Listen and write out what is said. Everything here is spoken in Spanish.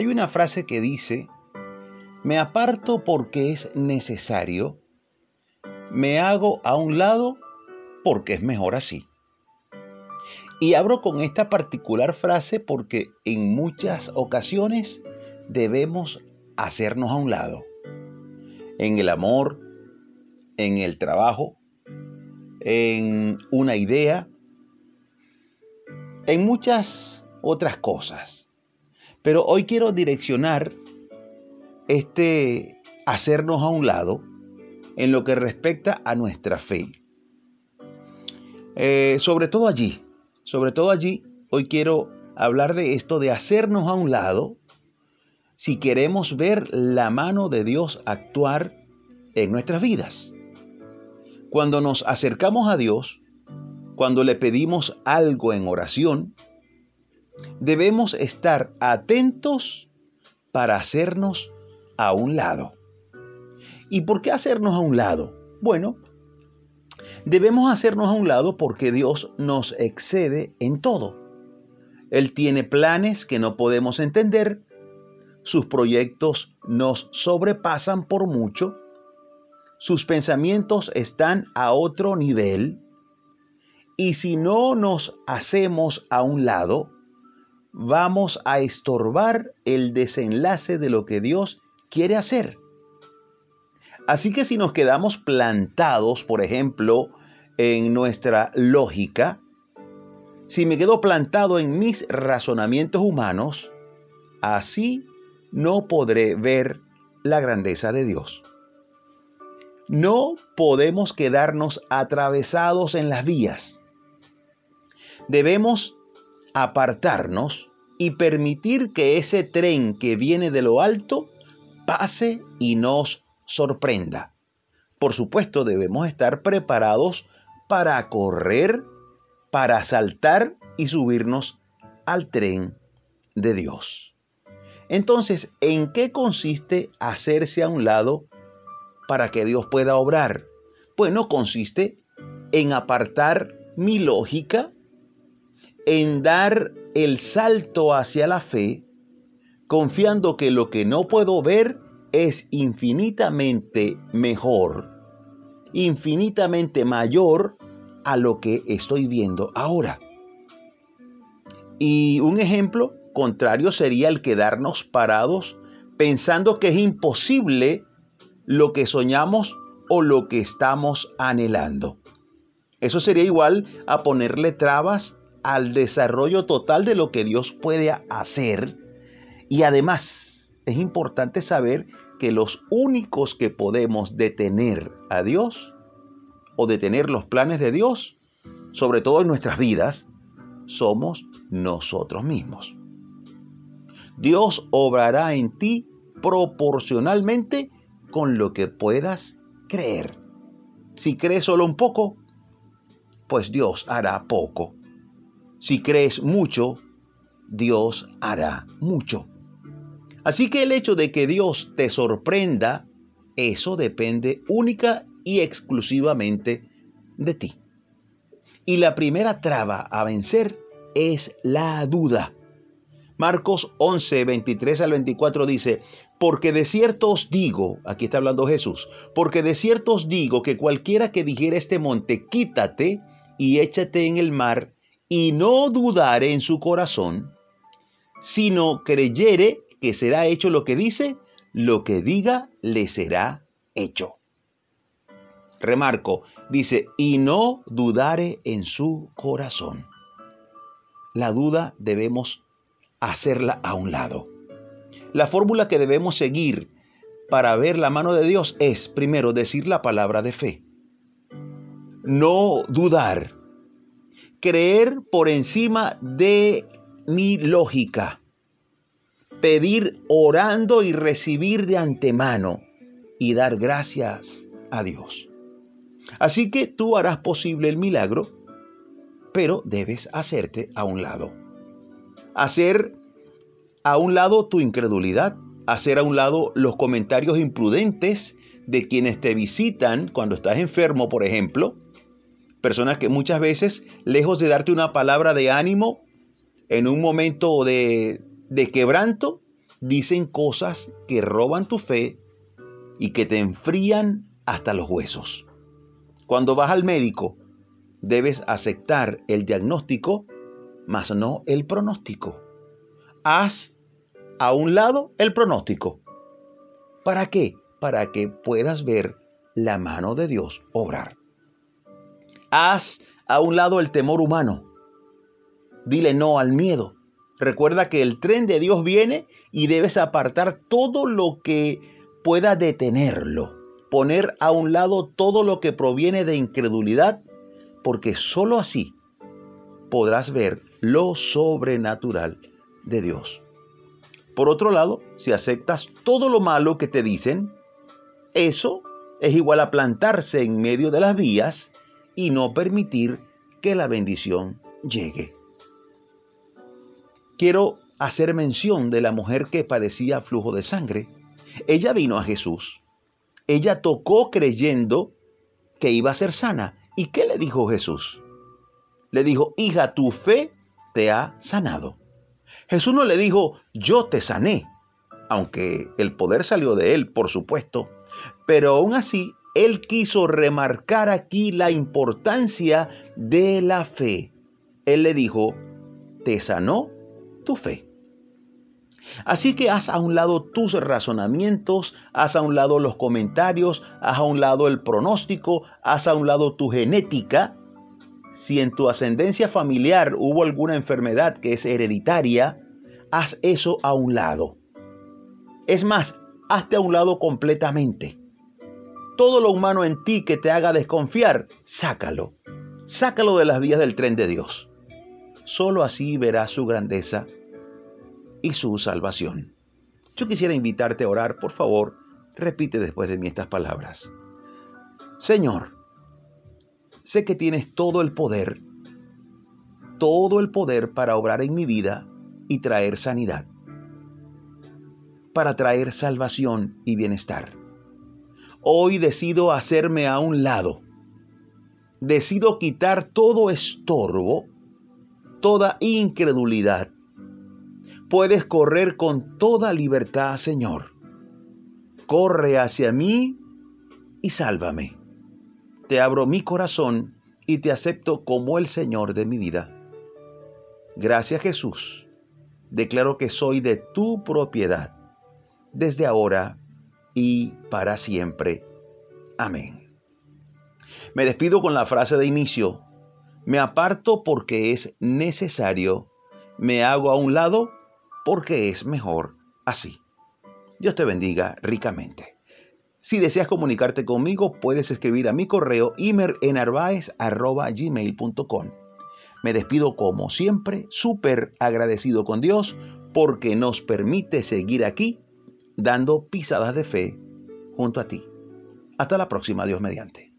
Hay una frase que dice, me aparto porque es necesario, me hago a un lado porque es mejor así. Y abro con esta particular frase porque en muchas ocasiones debemos hacernos a un lado. En el amor, en el trabajo, en una idea, en muchas otras cosas. Pero hoy quiero direccionar este hacernos a un lado en lo que respecta a nuestra fe. Eh, sobre todo allí, sobre todo allí, hoy quiero hablar de esto de hacernos a un lado si queremos ver la mano de Dios actuar en nuestras vidas. Cuando nos acercamos a Dios, cuando le pedimos algo en oración, debemos estar atentos para hacernos a un lado. ¿Y por qué hacernos a un lado? Bueno, debemos hacernos a un lado porque Dios nos excede en todo. Él tiene planes que no podemos entender, sus proyectos nos sobrepasan por mucho, sus pensamientos están a otro nivel, y si no nos hacemos a un lado, vamos a estorbar el desenlace de lo que Dios quiere hacer. Así que si nos quedamos plantados, por ejemplo, en nuestra lógica, si me quedo plantado en mis razonamientos humanos, así no podré ver la grandeza de Dios. No podemos quedarnos atravesados en las vías. Debemos apartarnos y permitir que ese tren que viene de lo alto pase y nos sorprenda. Por supuesto, debemos estar preparados para correr, para saltar y subirnos al tren de Dios. Entonces, ¿en qué consiste hacerse a un lado para que Dios pueda obrar? Bueno, consiste en apartar mi lógica, en dar el salto hacia la fe, confiando que lo que no puedo ver es infinitamente mejor, infinitamente mayor a lo que estoy viendo ahora. Y un ejemplo contrario sería el quedarnos parados pensando que es imposible lo que soñamos o lo que estamos anhelando. Eso sería igual a ponerle trabas al desarrollo total de lo que Dios puede hacer. Y además es importante saber que los únicos que podemos detener a Dios o detener los planes de Dios, sobre todo en nuestras vidas, somos nosotros mismos. Dios obrará en ti proporcionalmente con lo que puedas creer. Si crees solo un poco, pues Dios hará poco. Si crees mucho, Dios hará mucho. Así que el hecho de que Dios te sorprenda, eso depende única y exclusivamente de ti. Y la primera traba a vencer es la duda. Marcos 11, 23 al 24 dice, porque de cierto os digo, aquí está hablando Jesús, porque de cierto os digo que cualquiera que dijera este monte, quítate y échate en el mar, y no dudare en su corazón, sino creyere que será hecho lo que dice, lo que diga le será hecho. Remarco, dice, y no dudare en su corazón. La duda debemos hacerla a un lado. La fórmula que debemos seguir para ver la mano de Dios es, primero, decir la palabra de fe. No dudar creer por encima de mi lógica, pedir orando y recibir de antemano y dar gracias a Dios. Así que tú harás posible el milagro, pero debes hacerte a un lado. Hacer a un lado tu incredulidad, hacer a un lado los comentarios imprudentes de quienes te visitan cuando estás enfermo, por ejemplo, Personas que muchas veces, lejos de darte una palabra de ánimo, en un momento de, de quebranto, dicen cosas que roban tu fe y que te enfrían hasta los huesos. Cuando vas al médico, debes aceptar el diagnóstico, mas no el pronóstico. Haz a un lado el pronóstico. ¿Para qué? Para que puedas ver la mano de Dios obrar. Haz a un lado el temor humano. Dile no al miedo. Recuerda que el tren de Dios viene y debes apartar todo lo que pueda detenerlo. Poner a un lado todo lo que proviene de incredulidad, porque sólo así podrás ver lo sobrenatural de Dios. Por otro lado, si aceptas todo lo malo que te dicen, eso es igual a plantarse en medio de las vías y no permitir que la bendición llegue. Quiero hacer mención de la mujer que padecía flujo de sangre. Ella vino a Jesús. Ella tocó creyendo que iba a ser sana. ¿Y qué le dijo Jesús? Le dijo, hija, tu fe te ha sanado. Jesús no le dijo, yo te sané, aunque el poder salió de él, por supuesto, pero aún así él quiso remarcar aquí la importancia de la fe. Él le dijo, te sanó tu fe. Así que haz a un lado tus razonamientos, haz a un lado los comentarios, haz a un lado el pronóstico, haz a un lado tu genética. Si en tu ascendencia familiar hubo alguna enfermedad que es hereditaria, haz eso a un lado. Es más, hazte a un lado completamente todo lo humano en ti que te haga desconfiar, sácalo. Sácalo de las vías del tren de Dios. Solo así verás su grandeza y su salvación. Yo quisiera invitarte a orar, por favor, repite después de mí estas palabras. Señor, sé que tienes todo el poder, todo el poder para obrar en mi vida y traer sanidad, para traer salvación y bienestar. Hoy decido hacerme a un lado. Decido quitar todo estorbo, toda incredulidad. Puedes correr con toda libertad, Señor. Corre hacia mí y sálvame. Te abro mi corazón y te acepto como el Señor de mi vida. Gracias Jesús. Declaro que soy de tu propiedad. Desde ahora y para siempre. Amén. Me despido con la frase de inicio. Me aparto porque es necesario. Me hago a un lado porque es mejor así. Dios te bendiga ricamente. Si deseas comunicarte conmigo, puedes escribir a mi correo imerenarvaez.gmail.com. Me despido como siempre, súper agradecido con Dios porque nos permite seguir aquí dando pisadas de fe junto a ti. Hasta la próxima, Dios mediante.